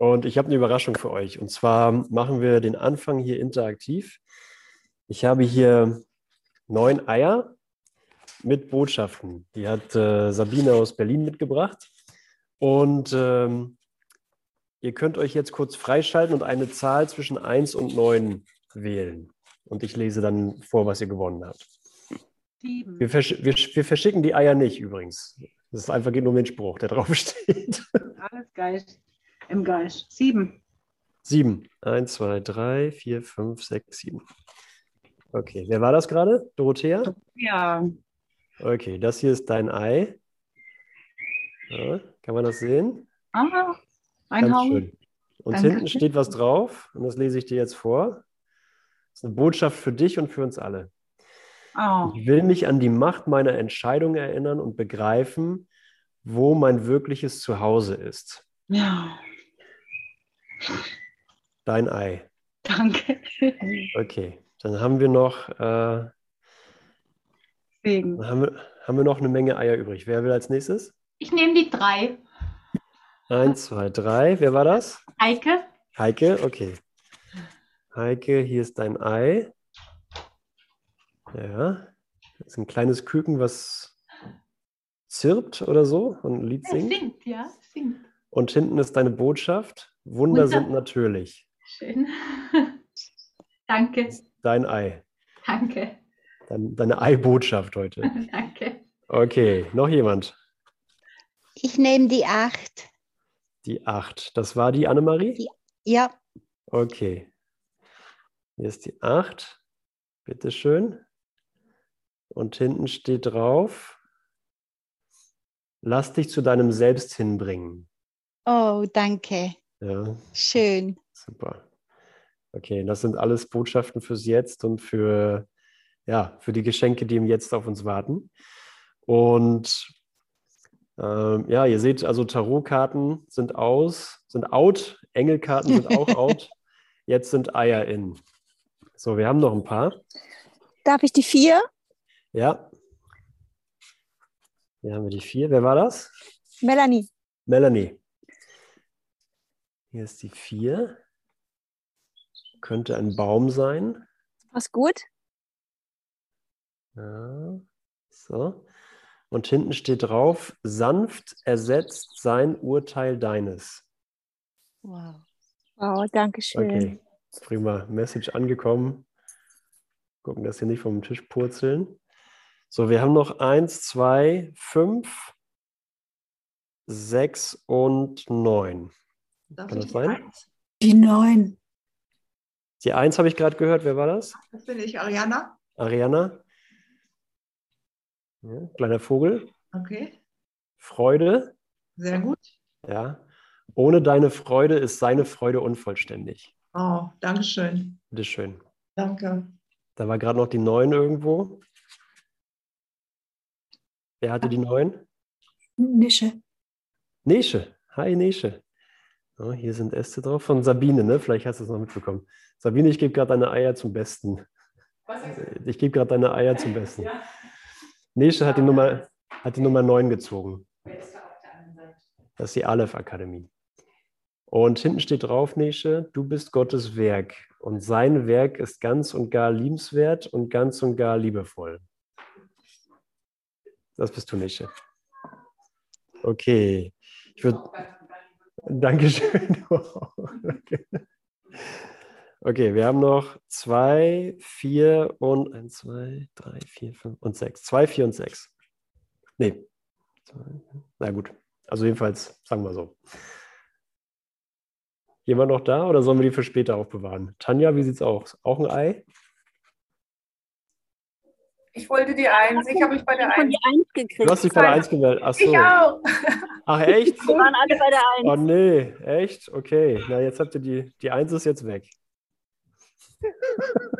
Und ich habe eine Überraschung für euch. Und zwar machen wir den Anfang hier interaktiv. Ich habe hier neun Eier mit Botschaften. Die hat äh, Sabine aus Berlin mitgebracht. Und ähm, ihr könnt euch jetzt kurz freischalten und eine Zahl zwischen 1 und 9 wählen. Und ich lese dann vor, was ihr gewonnen habt. Wir, versch wir, wir verschicken die Eier nicht übrigens. Das ist einfach geht nur um den Spruch, der drauf steht. Alles Geist. Im Geist. Sieben. Sieben. Eins, zwei, drei, vier, fünf, sechs, sieben. Okay, wer war das gerade? Dorothea? Ja. Okay, das hier ist dein Ei. Ja, kann man das sehen? Aha. Ein schön. Und Danke. hinten steht was drauf und das lese ich dir jetzt vor. Das ist eine Botschaft für dich und für uns alle. Oh. Ich will mich an die Macht meiner Entscheidung erinnern und begreifen, wo mein wirkliches Zuhause ist. Ja. Dein Ei. Danke. Okay, dann haben wir noch, äh, dann haben wir, haben wir noch eine Menge Eier übrig. Wer will als nächstes? Ich nehme die drei. Eins, zwei, drei. Wer war das? Heike, Heike, okay. Heike, hier ist dein Ei. Ja, das ist ein kleines Küken, was zirpt oder so und ein Lied singt. singt, ja, singt. Und hinten ist deine Botschaft. Wunder Wunder. sind natürlich. Schön. danke, Dein Ei. danke, Dein, deine Ei-Botschaft heute. danke. Okay, noch jemand? Ich nehme die acht. Die acht. Das war die Annemarie? Die- Ja, Okay. Hier ist die acht. Bitteschön. Und hinten steht drauf, lass dich zu deinem Selbst hinbringen. oh, danke. Ja, Schön. super. Okay, das sind alles Botschaften fürs Jetzt und für, ja, für die Geschenke, die im Jetzt auf uns warten. Und ähm, ja, ihr seht also, Tarotkarten sind aus, sind out, Engelkarten sind auch out. Jetzt sind Eier in. So, wir haben noch ein paar. Darf ich die vier? Ja. Hier haben wir die vier. Wer war das? Melanie. Melanie. Hier ist die vier. Könnte ein Baum sein. Was gut? Ja. So. Und hinten steht drauf, sanft ersetzt sein Urteil deines. Wow. Wow, danke schön. Okay, prima. Message angekommen. Gucken, dass hier nicht vom Tisch purzeln. So, wir haben noch eins, zwei, fünf, sechs und neun. Darf Kann ich das die sein? Eins? Die neun. Die eins habe ich gerade gehört. Wer war das? Das bin ich, Ariana. Ariana. Ja, kleiner Vogel. Okay, Freude. sehr gut. Ja. Ohne deine Freude ist seine Freude unvollständig. Oh, danke schön. Bitteschön. Danke. Da war gerade noch die neun irgendwo. Wer hatte die neun? Nische. Nesche. Hi, Nesche. Oh, hier sind Äste drauf von Sabine, ne? Vielleicht hast du es noch mitbekommen. Sabine, ich gebe gerade deine Eier zum Besten. Ich gebe gerade deine Eier zum Besten. Nesche hat die Nummer, hat die Nummer 9 gezogen. Das ist die Aleph Akademie. Und hinten steht drauf, Nesche, du bist Gottes Werk. Und sein Werk ist ganz und gar liebenswert und ganz und gar liebevoll. Das bist du, Nesche. Okay. Ich würde. Dankeschön. Okay. okay, wir haben noch zwei, vier und eins, zwei, drei, vier, fünf und sechs. Zwei, vier und sechs. Nee. Na gut. Also jedenfalls, sagen wir so. Jemand noch da oder sollen wir die für später aufbewahren? Tanja, wie sieht's aus? Auch ein Ei? Ich wollte die Eins. Ich habe mich bei der Eins. die Eins gekriegt. Du hast dich bei der Eins gewählt. Ach so. Ich auch. Ach, echt? Wir waren alle bei der Eins. Oh nee, echt? Okay. Na, jetzt habt ihr die, die Eins ist jetzt weg.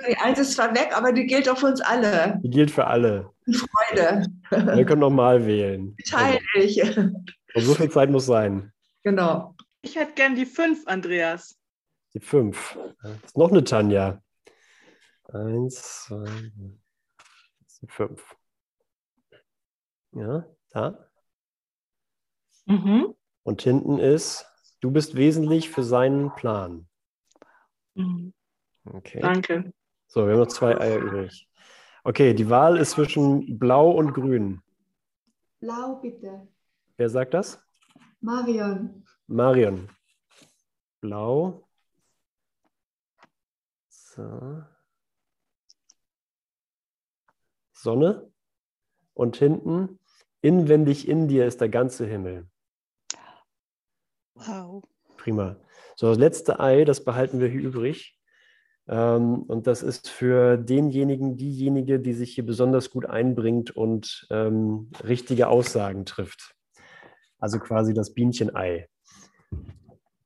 Die Eins ist zwar weg, aber die gilt auf uns alle. Die gilt für alle. Freude. Wir können nochmal wählen. Teile ich. Und so viel Zeit muss sein. Genau. Ich hätte gern die fünf, Andreas. Die fünf. Ist noch eine Tanja. Eins, zwei, drei, sind fünf. Ja, da. Mhm. Und hinten ist Du bist wesentlich für seinen Plan. Mhm. Okay. Danke. So, wir haben noch zwei Eier übrig. Okay, die Wahl ist zwischen Blau und Grün. Blau bitte. Wer sagt das? Marion. Marion. Blau. So. Sonne. Und hinten, inwendig in dir ist der ganze Himmel. Wow. Prima. So, das letzte Ei, das behalten wir hier übrig. Ähm, und das ist für denjenigen, diejenige, die sich hier besonders gut einbringt und ähm, richtige Aussagen trifft. Also quasi das Bienchen-Ei.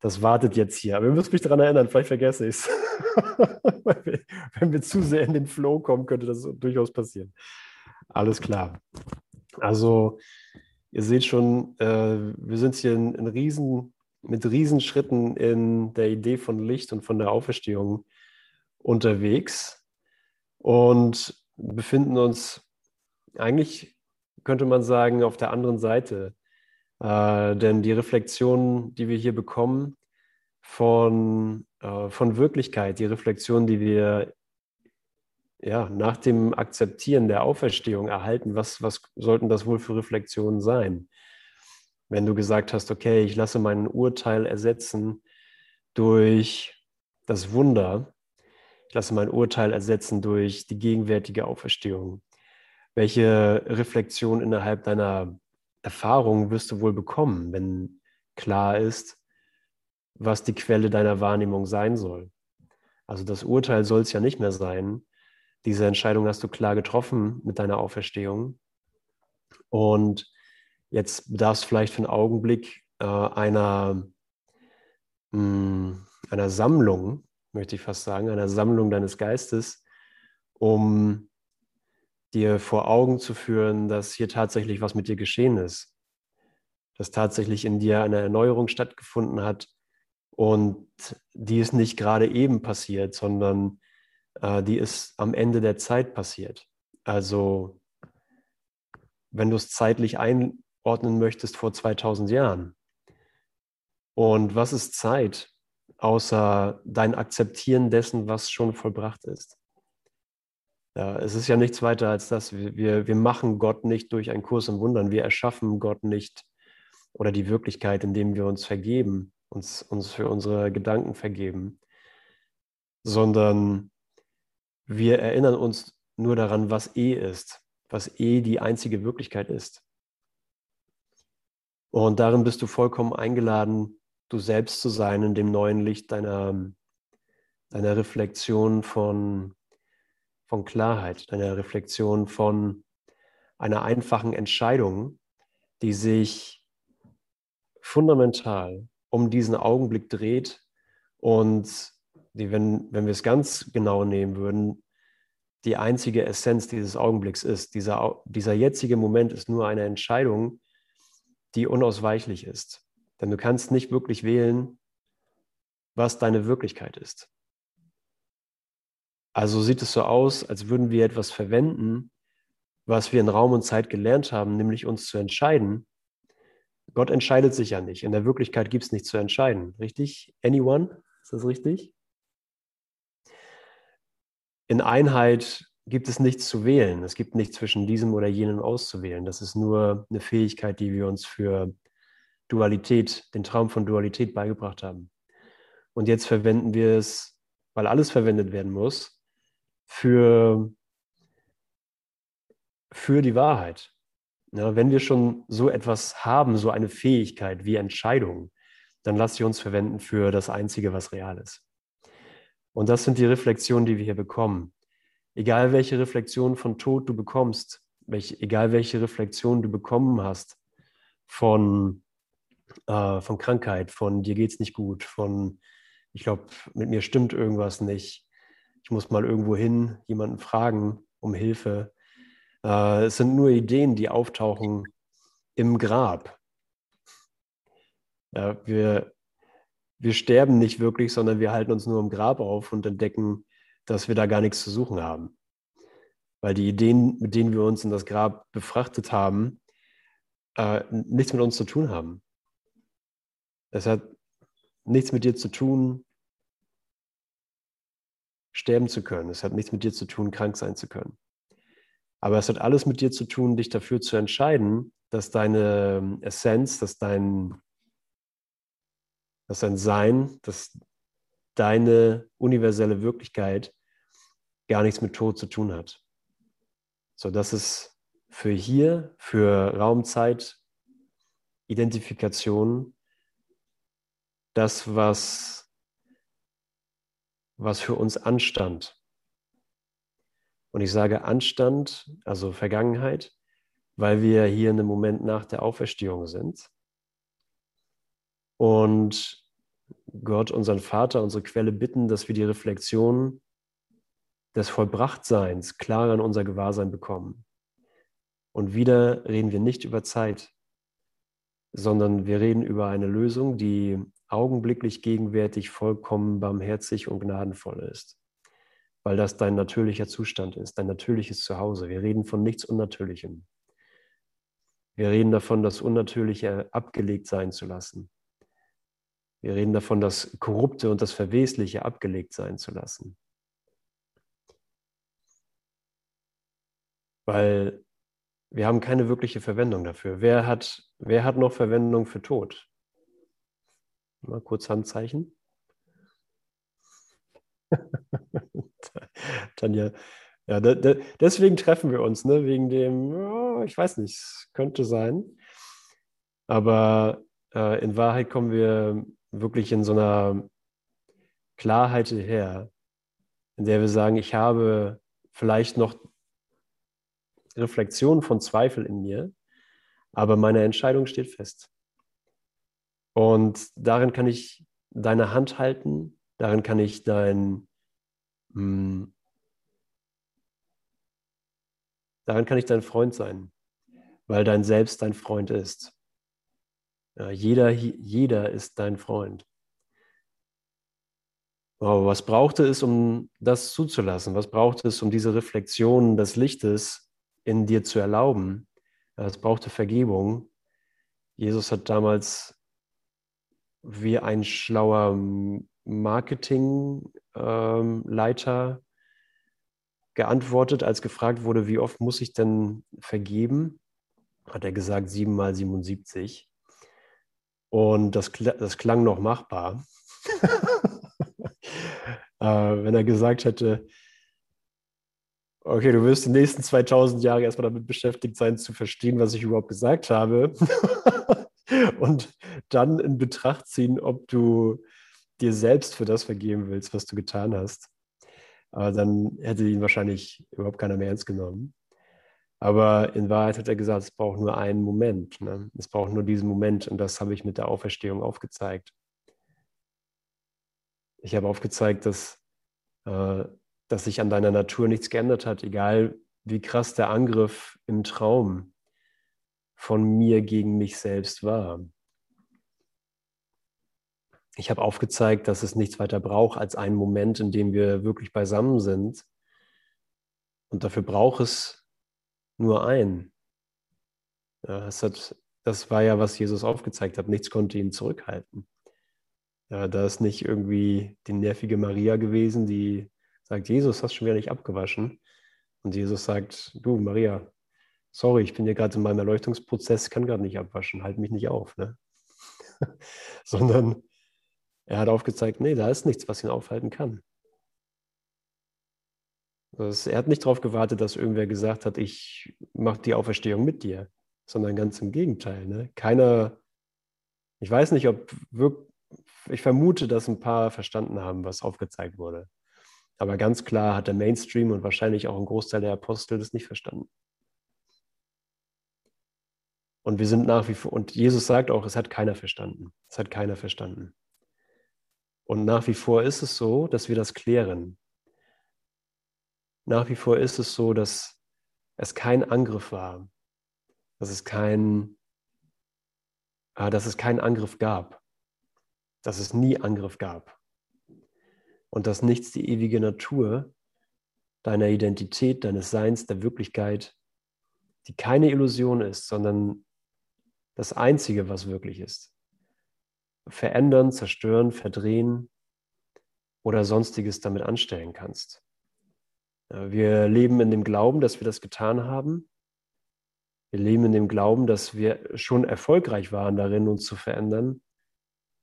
Das wartet jetzt hier. Aber ihr müsst mich daran erinnern, vielleicht vergesse ich es. Wenn wir zu sehr in den Flow kommen, könnte das durchaus passieren. Alles klar. Also, ihr seht schon, äh, wir sind hier in, in riesen, mit Riesenschritten in der Idee von Licht und von der Auferstehung unterwegs und befinden uns eigentlich, könnte man sagen, auf der anderen Seite. Äh, denn die Reflexion, die wir hier bekommen von, äh, von Wirklichkeit, die Reflexion, die wir ja, nach dem Akzeptieren der Auferstehung erhalten, was, was sollten das wohl für Reflexionen sein? Wenn du gesagt hast, okay, ich lasse mein Urteil ersetzen durch das Wunder, ich lasse mein Urteil ersetzen durch die gegenwärtige Auferstehung. Welche Reflexion innerhalb deiner Erfahrung wirst du wohl bekommen, wenn klar ist, was die Quelle deiner Wahrnehmung sein soll? Also das Urteil soll es ja nicht mehr sein, diese Entscheidung hast du klar getroffen mit deiner Auferstehung. Und jetzt bedarf es vielleicht für einen Augenblick äh, einer, mh, hm, einer Sammlung, möchte ich fast sagen, einer Sammlung deines Geistes, um dir vor Augen zu führen, dass hier tatsächlich was mit dir geschehen ist. Dass tatsächlich in dir eine Erneuerung stattgefunden hat und die ist nicht gerade eben passiert, sondern äh, die ist am Ende der Zeit passiert. Also wenn du es zeitlich einordnen möchtest vor 2000 Jahren. Und was ist Zeit, außer dein Akzeptieren dessen, was schon vollbracht ist? Ja, es ist ja nichts weiter als das. Wir, wir machen Gott nicht durch einen Kurs im Wundern. Wir erschaffen Gott nicht oder die Wirklichkeit, indem wir uns vergeben, uns, uns für unsere Gedanken vergeben, sondern wir erinnern uns nur daran, was eh ist, was eh die einzige Wirklichkeit ist. Und darin bist du vollkommen eingeladen, du selbst zu sein in dem neuen Licht deiner, deiner Reflexion von, von Klarheit, deiner Reflexion von einer einfachen Entscheidung, die sich fundamental um diesen Augenblick dreht und die, wenn, wenn wir es ganz genau nehmen würden, die einzige Essenz dieses Augenblicks ist. Dieser, dieser jetzige Moment ist nur eine Entscheidung, die unausweichlich ist. Denn du kannst nicht wirklich wählen, was deine Wirklichkeit ist. Also sieht es so aus, als würden wir etwas verwenden, was wir in Raum und Zeit gelernt haben, nämlich uns zu entscheiden. Gott entscheidet sich ja nicht. In der Wirklichkeit gibt es nichts zu entscheiden. Richtig? Anyone? Ist das richtig? in Einheit gibt es nichts zu wählen. Es gibt nichts zwischen diesem oder jenem auszuwählen. Das ist nur eine Fähigkeit, die wir uns für Dualität, den Traum von Dualität beigebracht haben. Und jetzt verwenden wir es, weil alles verwendet werden muss, für, für die Wahrheit. Ja, wenn wir schon so etwas haben, so eine Fähigkeit wie Entscheidung, dann lass sie uns verwenden für das Einzige, was real ist. Und das sind die Reflexionen, die wir hier bekommen. Egal welche Reflexion von Tod du bekommst, welch, egal welche Reflexion du bekommen hast von, äh, von Krankheit, von dir geht es nicht gut, von ich glaube, mit mir stimmt irgendwas nicht, ich muss mal irgendwo hin, jemanden fragen um Hilfe. Äh, es sind nur Ideen, die auftauchen im Grab. Ja, wir, wir sterben nicht wirklich, sondern wir halten uns nur im Grab auf und entdecken, dass wir da gar nichts zu suchen haben. Weil die Ideen, mit denen wir uns in das Grab befrachtet haben, äh, nichts mit uns zu tun haben. Deshalb nichts mit dir zu tun, sterben zu können. Es hat nichts mit dir zu tun, krank sein zu können. Aber es hat alles mit dir zu tun, dich dafür zu entscheiden, dass deine Essenz, dass dein, dass dein Sein, dass deine universelle Wirklichkeit gar nichts mit Tod zu tun hat. So dass es für hier, für Raumzeit, Identifikation, das, was, was für uns anstand. Und ich sage Anstand, also Vergangenheit, weil wir hier in einem Moment nach der Auferstehung sind. Und Gott, unseren Vater, unsere Quelle bitten, dass wir die Reflexion des Vollbrachtseins klarer in unser Gewahrsein bekommen. Und wieder reden wir nicht über Zeit, sondern wir reden über eine Lösung, die augenblicklich gegenwärtig vollkommen barmherzig und gnadenvoll ist, weil das dein natürlicher Zustand ist, dein natürliches Zuhause. Wir reden von nichts Unnatürlichem. Wir reden davon, das Unnatürliche abgelegt sein zu lassen. Wir reden davon, das Korrupte und das Verwesliche abgelegt sein zu lassen. Weil wir haben keine wirkliche Verwendung dafür. Wer hat, wer hat noch Verwendung für Tod? Mal kurz Handzeichen. Tanja, ja, deswegen treffen wir uns, ne? wegen dem, oh, ich weiß nicht, könnte sein. Aber äh, in Wahrheit kommen wir wirklich in so einer Klarheit her, in der wir sagen, ich habe vielleicht noch Reflexion von Zweifel in mir, aber meine Entscheidung steht fest. Und darin kann ich deine Hand halten, darin kann ich dein, mh, hm, darin kann ich dein Freund sein, weil dein Selbst dein Freund ist. Ja, jeder, jeder ist dein Freund. Aber was brauchte es, um das zuzulassen? Was brauchte es, um diese Reflexion des Lichtes in dir zu erlauben? Es brauchte Vergebung. Jesus hat damals wie ein schlauer Marketingleiter geantwortet, als gefragt wurde, wie oft muss ich denn vergeben? Hat er gesagt, sieben mal 77. Und das, das klang noch machbar. äh, wenn er gesagt hätte, okay, du wirst die nächsten 2000 Jahre erstmal damit beschäftigt sein, zu verstehen, was ich überhaupt gesagt habe. und dann in Betracht ziehen, ob du dir selbst für das vergeben willst, was du getan hast. Aber dann hätte ihn wahrscheinlich überhaupt keiner mehr ernst genommen. Aber in Wahrheit hat er gesagt, es braucht nur einen Moment. Ne? Es braucht nur diesen Moment und das habe ich mit der Auferstehung aufgezeigt. Ich habe aufgezeigt, dass, äh, dass sich an deiner Natur nichts geändert hat, egal wie krass der Angriff im Traum von mir gegen mich selbst war. Ich habe aufgezeigt, dass es nichts weiter braucht als einen Moment, in dem wir wirklich beisammen sind. Und dafür braucht es nur ein. Ja, das, hat, das war ja, was Jesus aufgezeigt hat. Nichts konnte ihn zurückhalten. Ja, da ist nicht irgendwie die nervige Maria gewesen, die sagt, Jesus, hast schon wieder nicht abgewaschen. Und Jesus sagt, du Maria, sorry, ich bin hier gerade in meinem Erleuchtungsprozess, kann gerade nicht abwaschen, halt mich nicht auf. Ne? Sondern er hat aufgezeigt, nee, da ist nichts, was ihn aufhalten kann. Das, er hat nicht darauf gewartet, dass irgendwer gesagt hat, ich mache die Auferstehung mit dir, sondern ganz im Gegenteil. Ne? Keiner, ich weiß nicht, ob wirklich, ich vermute, dass ein paar verstanden haben, was aufgezeigt wurde. Aber ganz klar hat der Mainstream und wahrscheinlich auch ein Großteil der Apostel das nicht verstanden. Und wir sind nach wie vor, und Jesus sagt auch, es hat keiner verstanden. Es hat keiner verstanden. Und nach wie vor ist es so, dass wir das klären nach wie vor ist es so, dass es kein Angriff war, dass es kein, äh, dass es keinen Angriff gab, dass es nie Angriff gab und dass nichts die ewige Natur deiner Identität, deines Seins, der Wirklichkeit, die keine Illusion ist, sondern das Einzige, was wirklich ist, verändern, zerstören, verdrehen oder sonstiges damit anstellen kannst. Wir leben in dem Glauben, dass wir das getan haben. Wir leben in dem Glauben, dass wir schon erfolgreich waren darin, uns zu verändern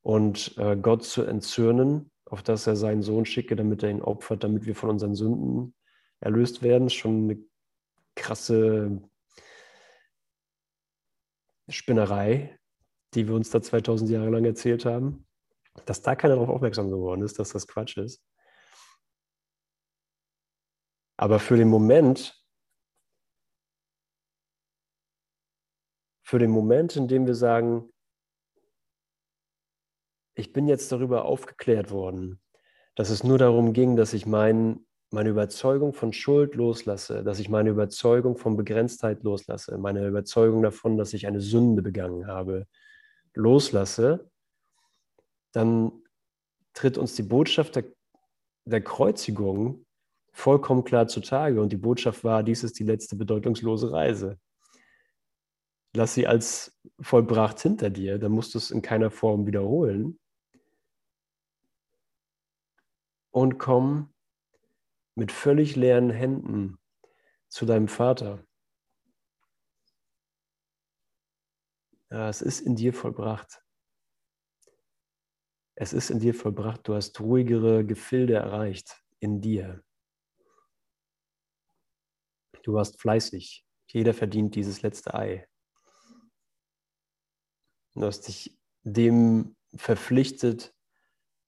und äh, Gott zu entzürnen, auf dass er seinen Sohn schicke, damit er ihn opfert, damit wir von unseren Sünden erlöst werden. Schon eine krasse Spinnerei, die wir uns da 2000 Jahre lang erzählt haben. Dass da keiner darauf aufmerksam geworden ist, dass das Quatsch ist. Aber für den Moment, für den Moment, in dem wir sagen, ich bin jetzt darüber aufgeklärt worden, dass es nur darum ging, dass ich mein, meine Überzeugung von Schuld loslasse, dass ich meine Überzeugung von Begrenztheit loslasse, meine Überzeugung davon, dass ich eine Sünde begangen habe, loslasse, dann tritt uns die Botschaft der, der Kreuzigung vollkommen klar zutage. Und die Botschaft war, dies ist die letzte bedeutungslose Reise. Lass sie als vollbracht hinter dir, dann musst du es in keiner Form wiederholen. Und komm mit völlig leeren Händen zu deinem Vater. Ja, es ist in dir vollbracht. Es ist in dir vollbracht. Du hast ruhigere Gefilde erreicht in dir. Du warst fleißig. Jeder verdient dieses letzte Ei. Du hast dich dem verpflichtet,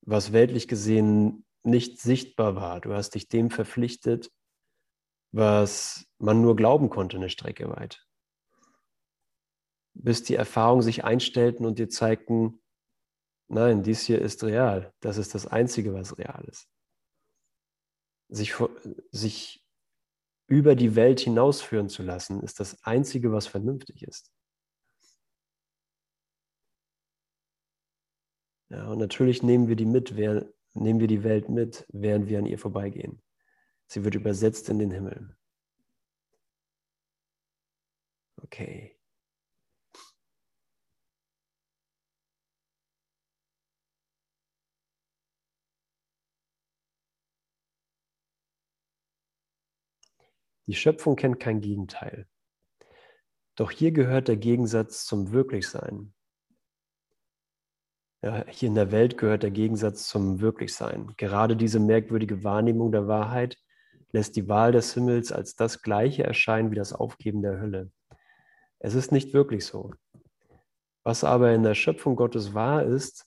was weltlich gesehen nicht sichtbar war. Du hast dich dem verpflichtet, was man nur glauben konnte eine Strecke weit. Bis die Erfahrungen sich einstellten und dir zeigten, nein, dies hier ist real. Das ist das Einzige, was real ist. Sich, sich über die Welt hinausführen zu lassen, ist das Einzige, was vernünftig ist. Ja, und natürlich nehmen wir die mit, während, nehmen wir die Welt mit, während wir an ihr vorbeigehen. Sie wird übersetzt in den Himmel. Okay. Die Schöpfung kennt kein Gegenteil. Doch hier gehört der Gegensatz zum Wirklichsein. Ja, hier in der Welt gehört der Gegensatz zum Wirklichsein. Gerade diese merkwürdige Wahrnehmung der Wahrheit lässt die Wahl des Himmels als das gleiche erscheinen wie das Aufgeben der Hölle. Es ist nicht wirklich so. Was aber in der Schöpfung Gottes wahr ist,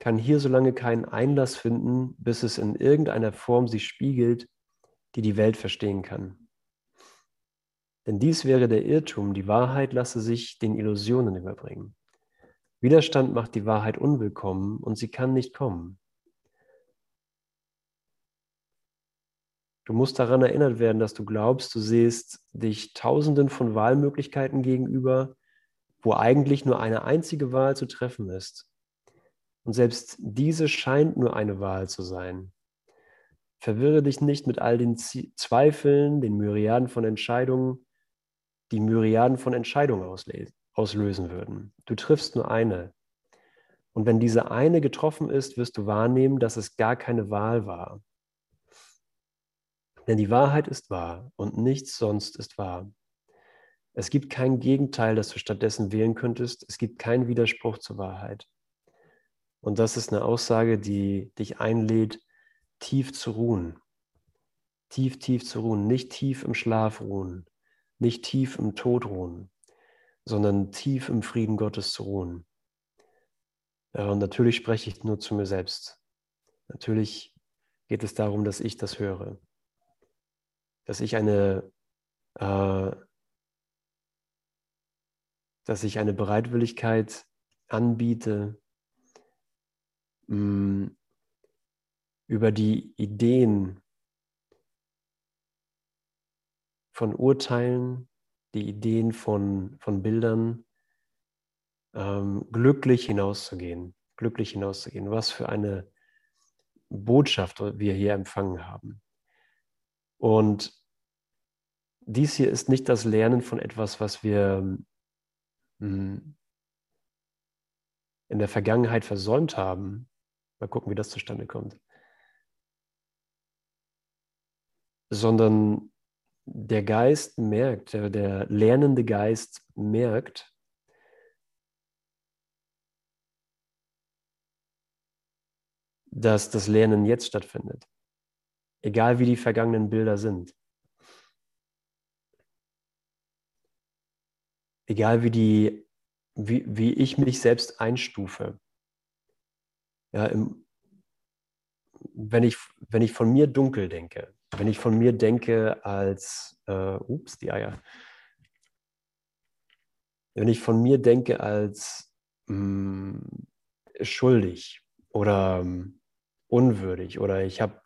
kann hier so lange keinen Einlass finden, bis es in irgendeiner Form sich spiegelt, die die Welt verstehen kann. Denn dies wäre der Irrtum, die Wahrheit lasse sich den Illusionen überbringen. Widerstand macht die Wahrheit unwillkommen und sie kann nicht kommen. Du musst daran erinnert werden, dass du glaubst, du siehst dich tausenden von Wahlmöglichkeiten gegenüber, wo eigentlich nur eine einzige Wahl zu treffen ist. Und selbst diese scheint nur eine Wahl zu sein. Verwirre dich nicht mit all den Zweifeln, den Myriaden von Entscheidungen, die Myriaden von Entscheidungen auslösen würden. Du triffst nur eine. Und wenn diese eine getroffen ist, wirst du wahrnehmen, dass es gar keine Wahl war. Denn die Wahrheit ist wahr und nichts sonst ist wahr. Es gibt kein Gegenteil, das du stattdessen wählen könntest. Es gibt keinen Widerspruch zur Wahrheit. Und das ist eine Aussage, die dich einlädt, tief zu ruhen. Tief, tief zu ruhen, nicht tief im Schlaf ruhen, nicht tief im Tod ruhen, sondern tief im Frieden Gottes zu ruhen. Und natürlich spreche ich nur zu mir selbst. Natürlich geht es darum, dass ich das höre. Dass ich eine, äh, dass ich eine Bereitwilligkeit anbiete, mh, mm, über die Ideen von Urteilen, die Ideen von, von Bildern, ähm, glücklich hinauszugehen, glücklich hinauszugehen. Was für eine Botschaft wir hier empfangen haben. Und dies hier ist nicht das Lernen von etwas, was wir hm, in der Vergangenheit versäumt haben, mal gucken, wie das zustande kommt, sondern der Geist merkt, der, der lernende Geist merkt, dass das Lernen jetzt stattfindet. Egal wie die vergangenen Bilder sind. Egal wie, die, wie, wie ich mich selbst einstufe. Ja, im, wenn, ich, wenn ich von mir dunkel denke, wenn ich von mir denke als, äh, ups, die Eier. Wenn ich von mir denke als mh, mm, schuldig oder mh, mm, unwürdig oder ich habe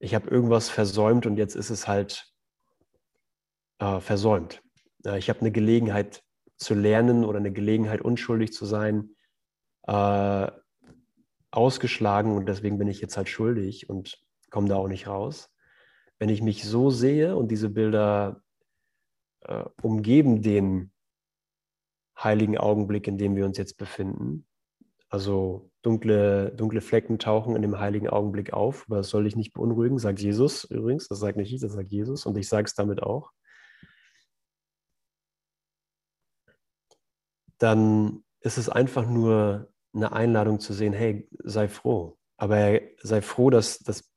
ich hab irgendwas versäumt und jetzt ist es halt äh, versäumt. ich habe eine Gelegenheit zu lernen oder eine Gelegenheit, unschuldig zu sein, äh, ausgeschlagen und deswegen bin ich jetzt halt schuldig und komme da auch nicht raus. Wenn ich mich so sehe und diese Bilder äh, umgeben den heiligen Augenblick, in dem wir uns jetzt befinden, also dunkle, dunkle Flecken tauchen in dem heiligen Augenblick auf, aber das soll dich nicht beunruhigen, sagt Jesus übrigens, das sagt nicht ich, das sagt Jesus und ich sage es damit auch. Dann ist es einfach nur eine Einladung zu sehen, hey, sei froh. Aber sei froh, dass, dass,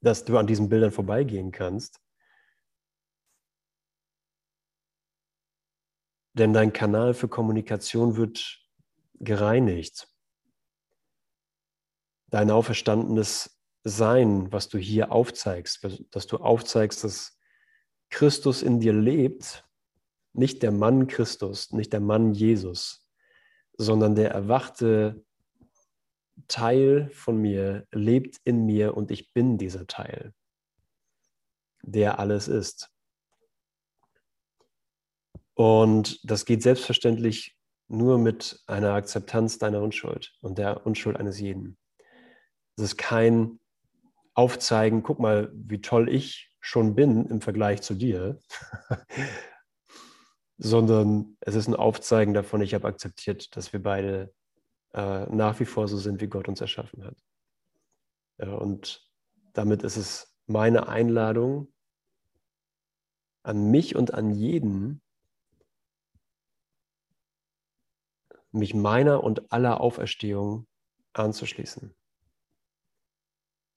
dass du an diesen Bildern vorbeigehen kannst. Denn dein Kanal für Kommunikation wird gereinigt dein auferstandenes Sein, was du hier aufzeigst, dass du aufzeigst, dass Christus in dir lebt, nicht der Mann Christus, nicht der Mann Jesus, sondern der erwachte Teil von mir lebt in mir und ich bin dieser Teil, der alles ist. Und das geht selbstverständlich nur mit einer Akzeptanz deiner Unschuld und der Unschuld eines jeden. Es ist kein Aufzeigen, guck mal, wie toll ich schon bin im Vergleich zu dir, sondern es ist ein Aufzeigen davon, ich habe akzeptiert, dass wir beide äh, nach wie vor so sind, wie Gott uns erschaffen hat. Ja, und damit ist es meine Einladung an mich und an jeden, mich meiner und aller Auferstehung anzuschließen.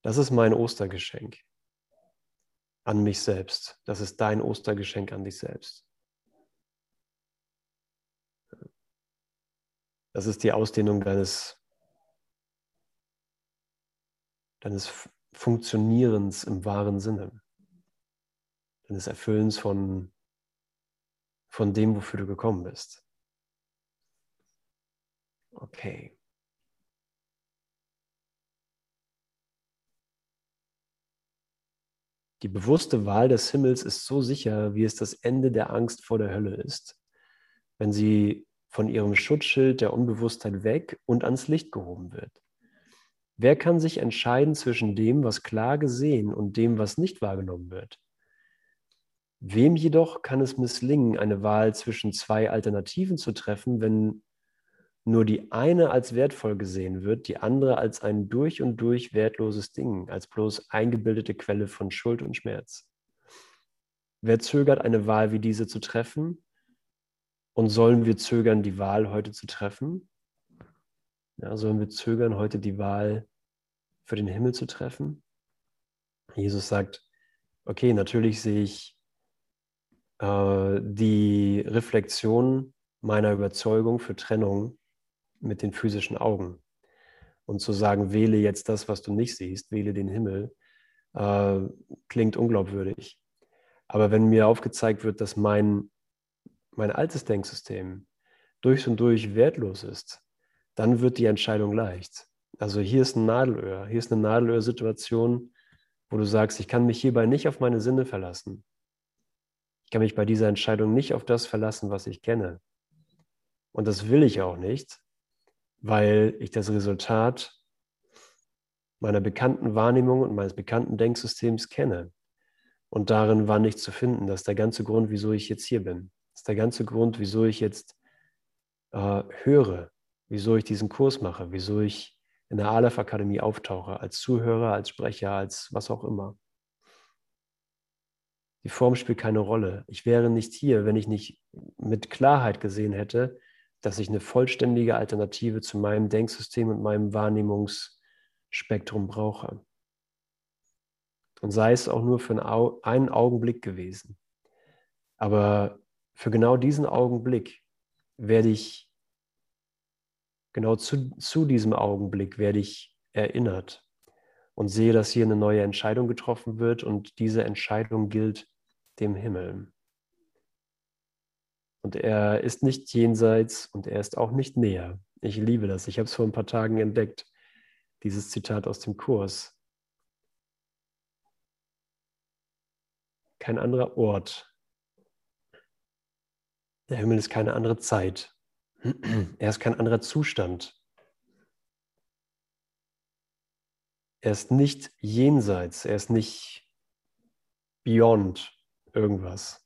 Das ist mein Ostergeschenk an mich selbst. Das ist dein Ostergeschenk an dich selbst. Das ist die Ausdehnung deines, deines Funktionierens im wahren Sinne, deines Erfüllens von, von dem, wofür du gekommen bist. Okay. Die bewusste Wahl des Himmels ist so sicher, wie es das Ende der Angst vor der Hölle ist, wenn sie von ihrem Schutzschild der Unbewusstheit weg und ans Licht gehoben wird. Wer kann sich entscheiden zwischen dem, was klar gesehen und dem, was nicht wahrgenommen wird? Wem jedoch kann es misslingen, eine Wahl zwischen zwei Alternativen zu treffen, wenn nur die eine als wertvoll gesehen wird, die andere als ein durch und durch wertloses Ding, als bloß eingebildete Quelle von Schuld und Schmerz. Wer zögert, eine Wahl wie diese zu treffen? Und sollen wir zögern, die Wahl heute zu treffen? Ja, sollen wir zögern, heute die Wahl für den Himmel zu treffen? Jesus sagt, okay, natürlich sehe ich äh, die Reflexion meiner Überzeugung für Trennung mit den physischen Augen. Und zu sagen, wähle jetzt das, was du nicht siehst, wähle den Himmel, äh, klingt unglaubwürdig. Aber wenn mir aufgezeigt wird, dass mein, mein altes Denksystem durch und durch wertlos ist, dann wird die Entscheidung leicht. Also hier ist ein Nadelöhr, hier ist eine Nadelöhr-Situation, wo du sagst, ich kann mich hierbei nicht auf meine Sinne verlassen. Ich kann mich bei dieser Entscheidung nicht auf das verlassen, was ich kenne. Und das will ich auch nicht, weil ich das Resultat meiner bekannten Wahrnehmung und meines bekannten Denksystems kenne. Und darin war nichts zu finden. Das ist der ganze Grund, wieso ich jetzt hier bin. Der ganze Grund, wieso ich jetzt äh, höre, wieso ich diesen Kurs mache, wieso ich in der Aleph Akademie auftauche, als Zuhörer, als Sprecher, als was auch immer. Die Form spielt keine Rolle. Ich wäre nicht hier, wenn ich nicht mit Klarheit gesehen hätte, dass ich eine vollständige Alternative zu meinem Denksystem und meinem Wahrnehmungsspektrum brauche. Und sei es auch nur für einen Augenblick gewesen. Aber für genau diesen Augenblick werde ich, genau zu, zu diesem Augenblick werde ich erinnert und sehe, dass hier eine neue Entscheidung getroffen wird und diese Entscheidung gilt dem Himmel. Und er ist nicht jenseits und er ist auch nicht näher. Ich liebe das. Ich habe es vor ein paar Tagen entdeckt, dieses Zitat aus dem Kurs. Kein anderer Ort. Der Himmel ist keine andere Zeit. Er ist kein anderer Zustand. Er ist nicht jenseits, er ist nicht beyond irgendwas.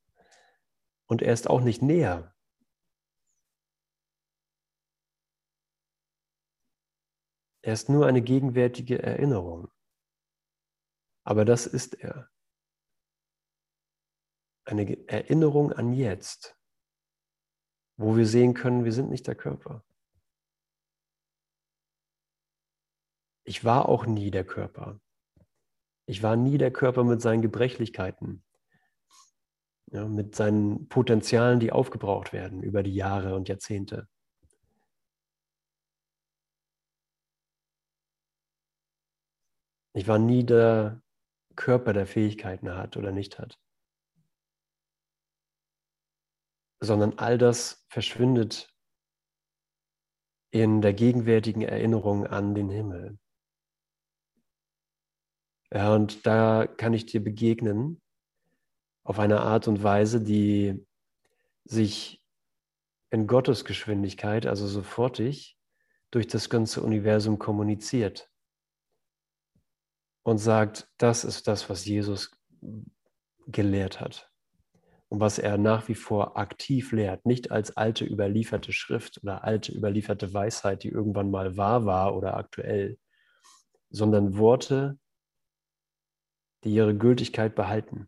Und er ist auch nicht näher. Er ist nur eine gegenwärtige Erinnerung. Aber das ist er. Eine Erinnerung an jetzt, wo wir sehen können, wir sind nicht der Körper. Ich war auch nie der Körper. Ich war nie der Körper mit seinen Gebrechlichkeiten, ja, mit seinen Potenzialen, die aufgebraucht werden über die Jahre und Jahrzehnte. Ich war nie der Körper, der Fähigkeiten hat oder nicht hat, sondern all das verschwindet in der gegenwärtigen Erinnerung an den Himmel. Ja, und da kann ich dir begegnen auf eine Art und Weise, die sich in Gottes Geschwindigkeit, also sofortig, durch das ganze Universum kommuniziert und sagt, das ist das, was Jesus gelehrt hat und was er nach wie vor aktiv lehrt, nicht als alte überlieferte Schrift oder alte überlieferte Weisheit, die irgendwann mal wahr war oder aktuell, sondern Worte, die ihre Gültigkeit behalten.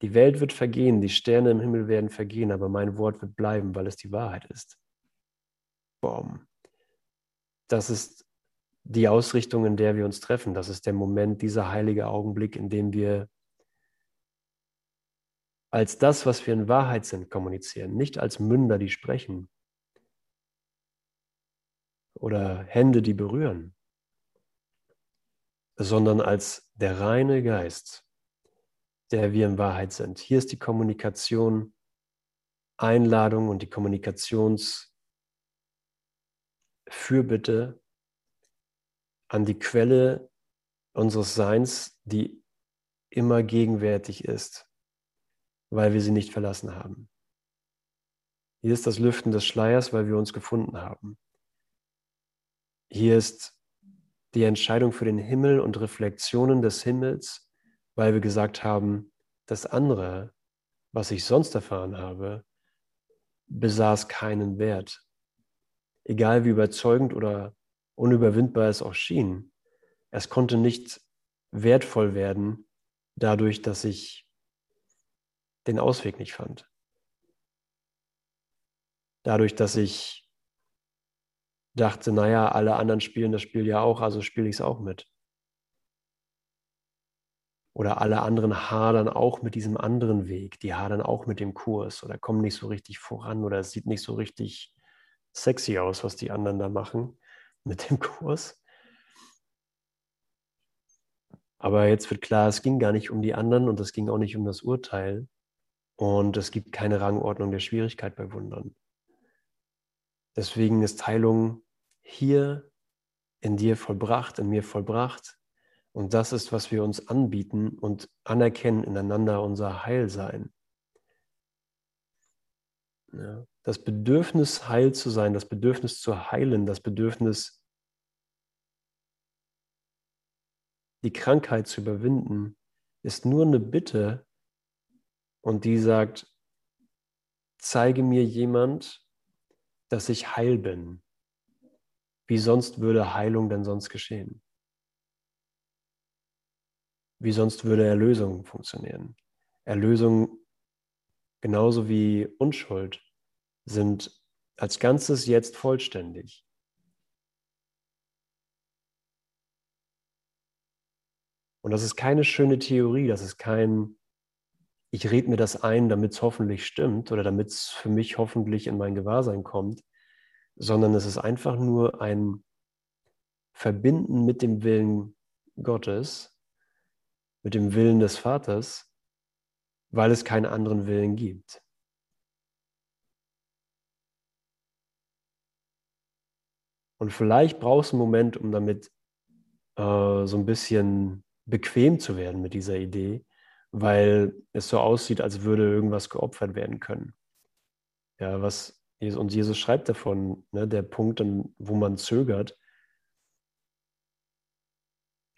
Die Welt wird vergehen, die Sterne im Himmel werden vergehen, aber mein Wort wird bleiben, weil es die Wahrheit ist. Boom. Das ist die Ausrichtung, in der wir uns treffen. Das ist der Moment, dieser heilige Augenblick, in dem wir als das, was wir in Wahrheit sind, kommunizieren, nicht als Münder, die sprechen oder Hände, die berühren, sondern als der reine Geist, der wir in Wahrheit sind. Hier ist die Kommunikation, Einladung und die Kommunikationsfürbitte an die Quelle unseres Seins, die immer gegenwärtig ist, weil wir sie nicht verlassen haben. Hier ist das Lüften des Schleiers, weil wir uns gefunden haben. Hier ist die Entscheidung für den Himmel und Reflexionen des Himmels, weil wir gesagt haben, das andere, was ich sonst erfahren habe, besaß keinen Wert. Egal wie überzeugend oder unüberwindbar es auch schien, es konnte nicht wertvoll werden dadurch, dass ich den Ausweg nicht fand. Dadurch, dass ich dachte, naja, alle anderen spielen das Spiel ja auch, also spiele ich es auch mit. Oder alle anderen hadern auch mit diesem anderen Weg, die hadern auch mit dem Kurs oder kommen nicht so richtig voran oder es sieht nicht so richtig sexy aus, was die anderen da machen mit dem Kurs. Aber jetzt wird klar, es ging gar nicht um die anderen und es ging auch nicht um das Urteil. Und es gibt keine Rangordnung der Schwierigkeit bei Wundern. Deswegen ist Heilung hier in dir vollbracht, in mir vollbracht. Und das ist, was wir uns anbieten und anerkennen ineinander unser Heilsein. Ja, das Bedürfnis, heil zu sein, das Bedürfnis zu heilen, das Bedürfnis, die Krankheit zu überwinden, ist nur eine Bitte und die sagt, zeige mir jemand, dass ich heil bin wie sonst würde Heilung denn sonst geschehen? Wie sonst würde Erlösung funktionieren? Erlösung genauso wie Unschuld sind als Ganzes jetzt vollständig. Und das ist keine schöne Theorie, das ist kein, ich rede mir das ein, damit es hoffentlich stimmt oder damit es für mich hoffentlich in mein Gewahrsein kommt, sondern es ist einfach nur ein Verbinden mit dem Willen Gottes, mit dem Willen des Vaters, weil es keinen anderen Willen gibt. Und vielleicht brauchst du einen Moment, um damit äh, so ein bisschen bequem zu werden mit dieser Idee, weil es so aussieht, als würde irgendwas geopfert werden können. Ja, was und Jesus schreibt davon, ne, der Punkt, wo man zögert,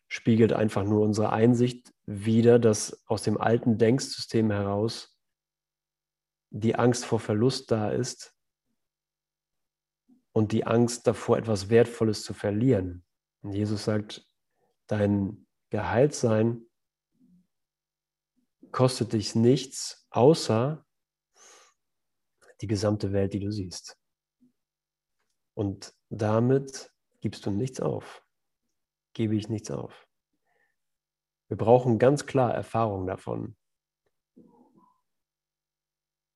spiegelt einfach nur unsere Einsicht wider, dass aus dem alten Denksystem heraus die Angst vor Verlust da ist und die Angst davor, etwas Wertvolles zu verlieren. Und Jesus sagt, dein Geheiltsein kostet dich nichts, außer die gesamte Welt, die du siehst. Und damit gibst du nichts auf, gebe ich nichts auf. Wir brauchen ganz klar Erfahrung davon.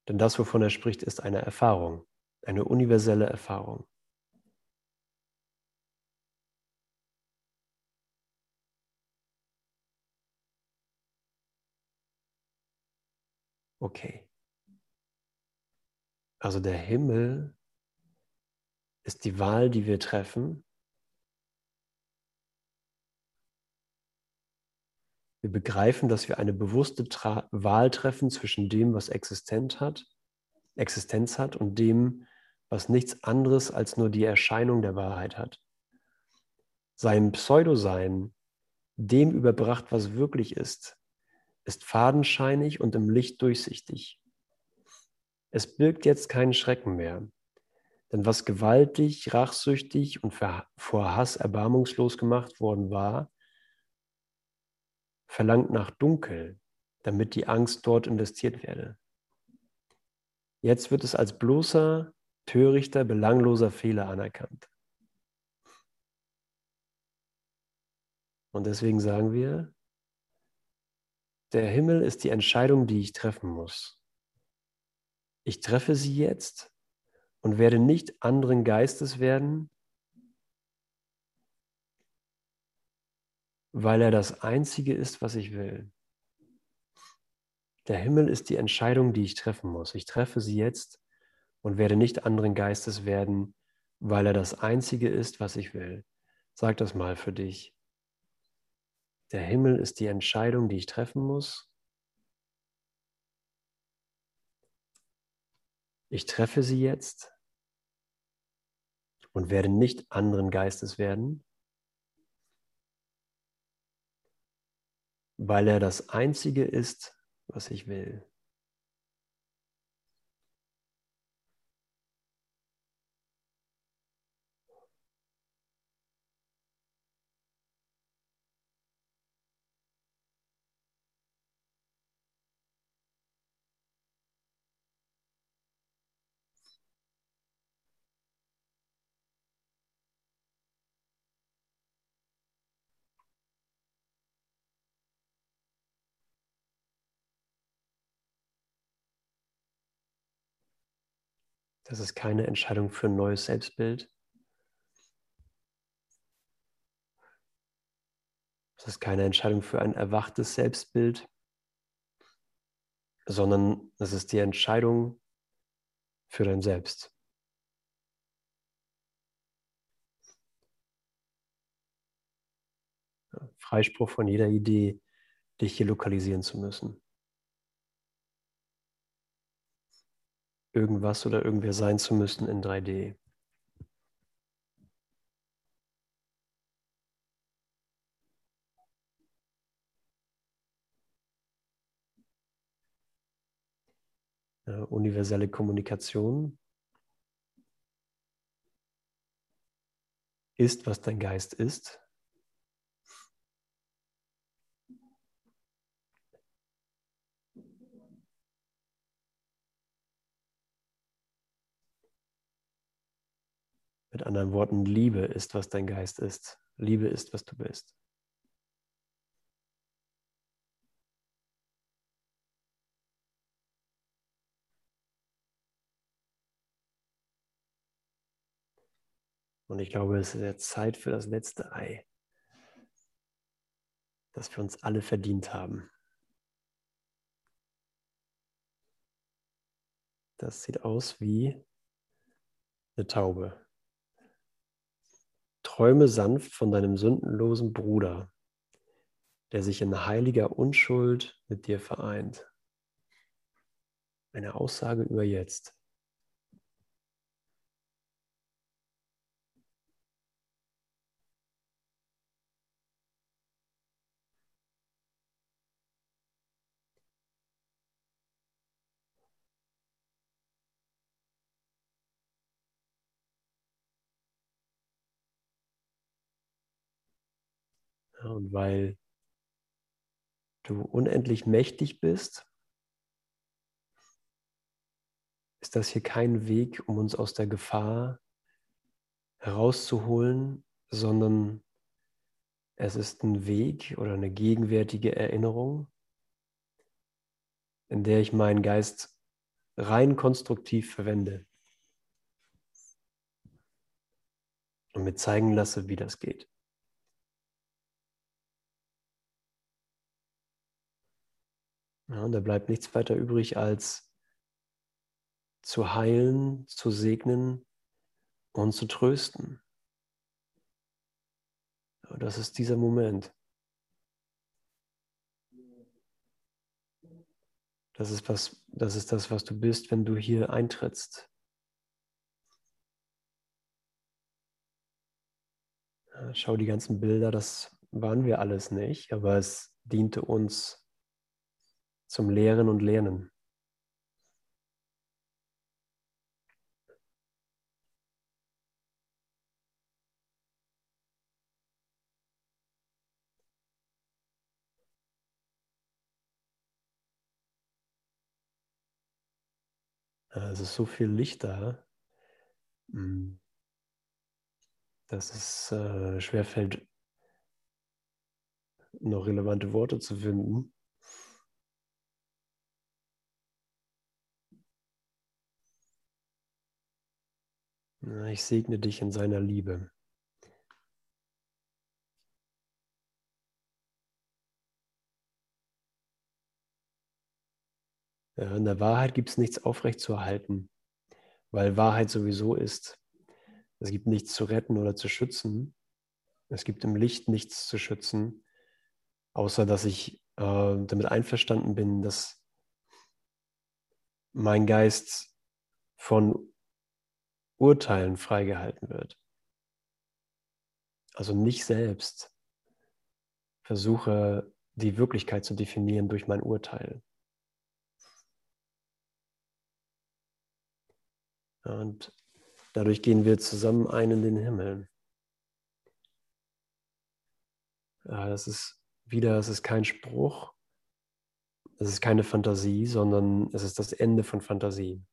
Denn das, wovon er spricht, ist eine Erfahrung, eine universelle Erfahrung. Okay. Also der Himmel ist die Wahl, die wir treffen. Wir begreifen, dass wir eine bewusste Tra Wahl treffen zwischen dem, was Existenz hat, Existenz hat und dem, was nichts anderes als nur die Erscheinung der Wahrheit hat. Sein Pseudosein, dem überbracht, was wirklich ist, ist fadenscheinig und im Licht durchsichtig. Es birgt jetzt keinen Schrecken mehr, denn was gewaltig, rachsüchtig und vor Hass erbarmungslos gemacht worden war, verlangt nach Dunkel, damit die Angst dort investiert werde. Jetzt wird es als bloßer, törichter, belangloser Fehler anerkannt. Und deswegen sagen wir, der Himmel ist die Entscheidung, die ich treffen muss. Ich treffe sie jetzt und werde nicht anderen Geistes werden, weil er das Einzige ist, was ich will. Der Himmel ist die Entscheidung, die ich treffen muss. Ich treffe sie jetzt und werde nicht anderen Geistes werden, weil er das Einzige ist, was ich will. Sag das mal für dich. Der Himmel ist die Entscheidung, die ich treffen muss. Ich treffe sie jetzt und werde nicht anderen Geistes werden, weil er das Einzige ist, was ich will. Das ist keine Entscheidung für ein neues Selbstbild. Das ist keine Entscheidung für ein erwachtes Selbstbild, sondern es ist die Entscheidung für dein Selbst. Freispruch von jeder Idee, dich hier lokalisieren zu müssen. Irgendwas oder irgendwer sein zu müssen in 3D. Äh, universelle Kommunikation. ist, was dein Geist ist. Mit anderen Worten, Liebe ist, was dein Geist ist. Liebe ist, was du bist. Und ich glaube, es ist jetzt Zeit für das letzte Ei, das wir uns alle verdient haben. Das sieht aus wie eine Taube. Träume sanft von deinem sündenlosen Bruder, der sich in heiliger Unschuld mit dir vereint. Eine Aussage über jetzt. Ja, und weil du unendlich mächtig bist, ist das hier kein Weg, um uns aus der Gefahr herauszuholen, sondern es ist ein Weg oder eine gegenwärtige Erinnerung, in der ich meinen Geist rein konstruktiv verwende und mir zeigen lasse, wie das geht. Ja, da bleibt nichts weiter übrig, als zu heilen, zu segnen und zu trösten. Ja, das ist dieser Moment. Das ist, was, das ist das, was du bist, wenn du hier eintrittst. Schau die ganzen Bilder, das waren wir alles nicht, aber es diente uns zum Lehren und Lernen. Ist so viel Licht da, hm, dass es äh, schwerfällt, noch relevante Worte zu finden. Ich segne dich in seiner Liebe. In der Wahrheit gibt es nichts aufrechtzuerhalten, weil Wahrheit sowieso ist. Es gibt nichts zu retten oder zu schützen. Es gibt im Licht nichts zu schützen, außer dass ich äh, damit einverstanden bin, dass mein Geist von Urteilen freigehalten wird. Also nicht selbst versuche die Wirklichkeit zu definieren durch mein Urteil. Und dadurch gehen wir zusammen ein in den Himmel. Das ist wieder, es ist kein Spruch, es ist keine Fantasie, sondern es ist das Ende von Fantasie.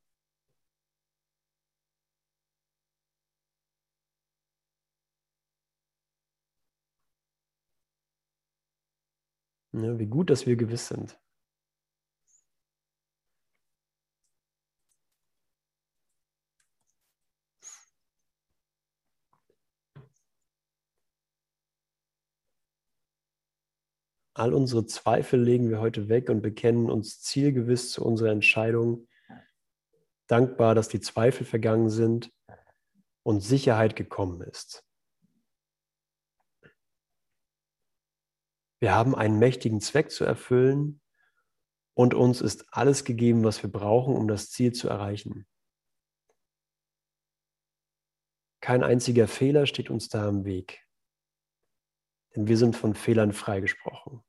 Ja, wie gut, dass wir gewiss sind. All unsere Zweifel legen wir heute weg und bekennen uns zielgewiss zu unserer Entscheidung, dankbar, dass die Zweifel vergangen sind und Sicherheit gekommen ist. Wir haben einen mächtigen Zweck zu erfüllen und uns ist alles gegeben, was wir brauchen, um das Ziel zu erreichen. Kein einziger Fehler steht uns da im Weg, denn wir sind von Fehlern freigesprochen.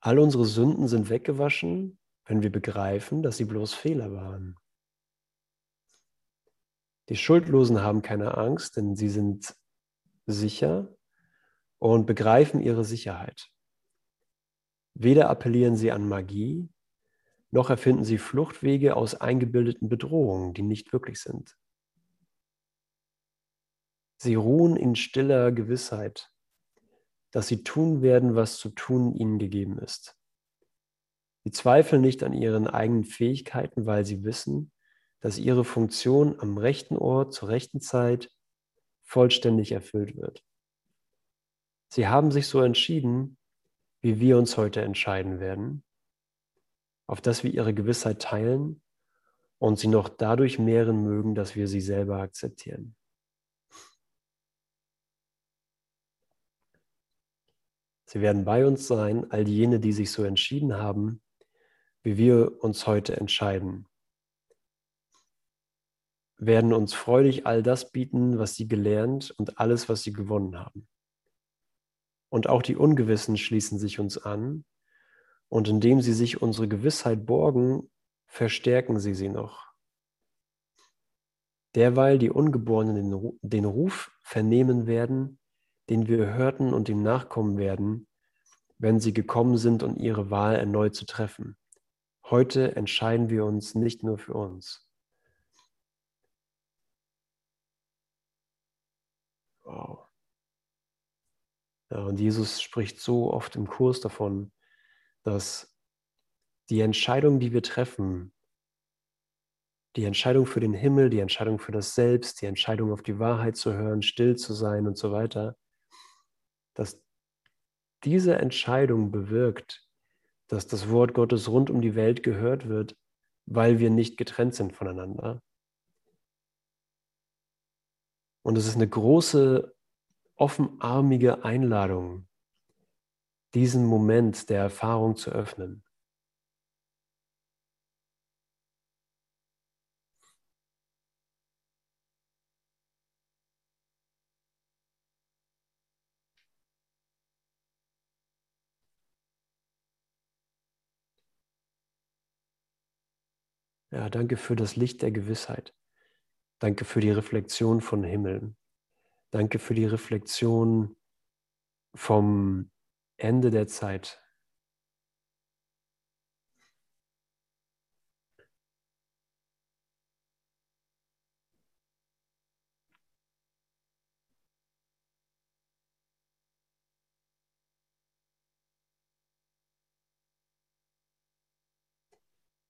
All unsere Sünden sind weggewaschen, wenn wir begreifen, dass sie bloß Fehler waren. Die Schuldlosen haben keine Angst, denn sie sind sicher und begreifen ihre Sicherheit. Weder appellieren sie an Magie, noch erfinden sie Fluchtwege aus eingebildeten Bedrohungen, die nicht wirklich sind. Sie ruhen in stiller Gewissheit, dass sie tun werden, was zu tun ihnen gegeben ist. Sie zweifeln nicht an ihren eigenen Fähigkeiten, weil sie wissen, dass ihre Funktion am rechten Ort zur rechten Zeit vollständig erfüllt wird. Sie haben sich so entschieden, wie wir uns heute entscheiden werden, auf dass wir ihre Gewissheit teilen und sie noch dadurch mehren mögen, dass wir sie selber akzeptieren. Sie werden bei uns sein, all jene, die sich so entschieden haben, wie wir uns heute entscheiden, werden uns freudig all das bieten, was sie gelernt und alles, was sie gewonnen haben. Und auch die Ungewissen schließen sich uns an, und indem sie sich unsere Gewissheit borgen, verstärken sie sie noch. Derweil die Ungeborenen den Ruf vernehmen werden, den wir hörten und ihm nachkommen werden, wenn sie gekommen sind, um ihre Wahl erneut zu treffen. Heute entscheiden wir uns nicht nur für uns. Wow. Ja, und Jesus spricht so oft im Kurs davon, dass die Entscheidung, die wir treffen, die Entscheidung für den Himmel, die Entscheidung für das Selbst, die Entscheidung auf die Wahrheit zu hören, still zu sein und so weiter, dass diese Entscheidung bewirkt, dass das Wort Gottes rund um die Welt gehört wird, weil wir nicht getrennt sind voneinander. Und es ist eine große, offenarmige Einladung, diesen Moment der Erfahrung zu öffnen. Ja, danke für das Licht der Gewissheit. Danke für die Reflexion von Himmel. Danke für die Reflexion vom Ende der Zeit.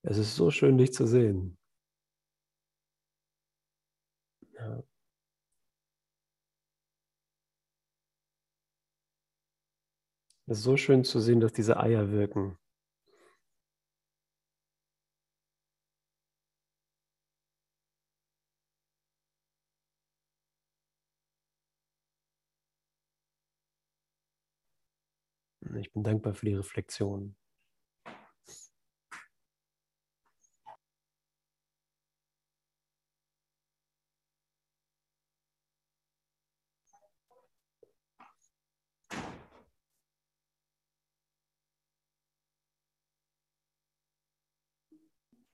Es ist so schön, dich zu sehen. Ja. Es ist so schön zu sehen, dass diese Eier wirken. Ich bin dankbar für die Reflexion.